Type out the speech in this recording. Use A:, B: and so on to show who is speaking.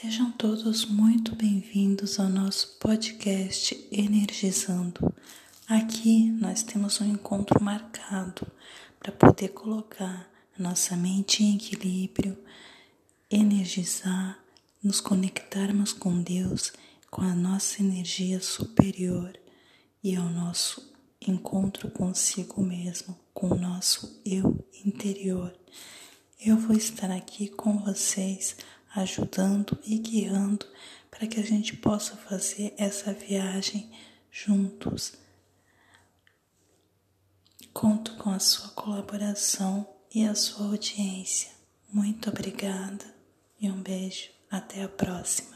A: Sejam todos muito bem-vindos ao nosso podcast Energizando. Aqui nós temos um encontro marcado para poder colocar a nossa mente em equilíbrio, energizar, nos conectarmos com Deus, com a nossa energia superior e ao nosso encontro consigo mesmo, com o nosso eu interior. Eu vou estar aqui com vocês ajudando e guiando para que a gente possa fazer essa viagem juntos. Conto com a sua colaboração e a sua audiência. Muito obrigada e um beijo. Até a próxima.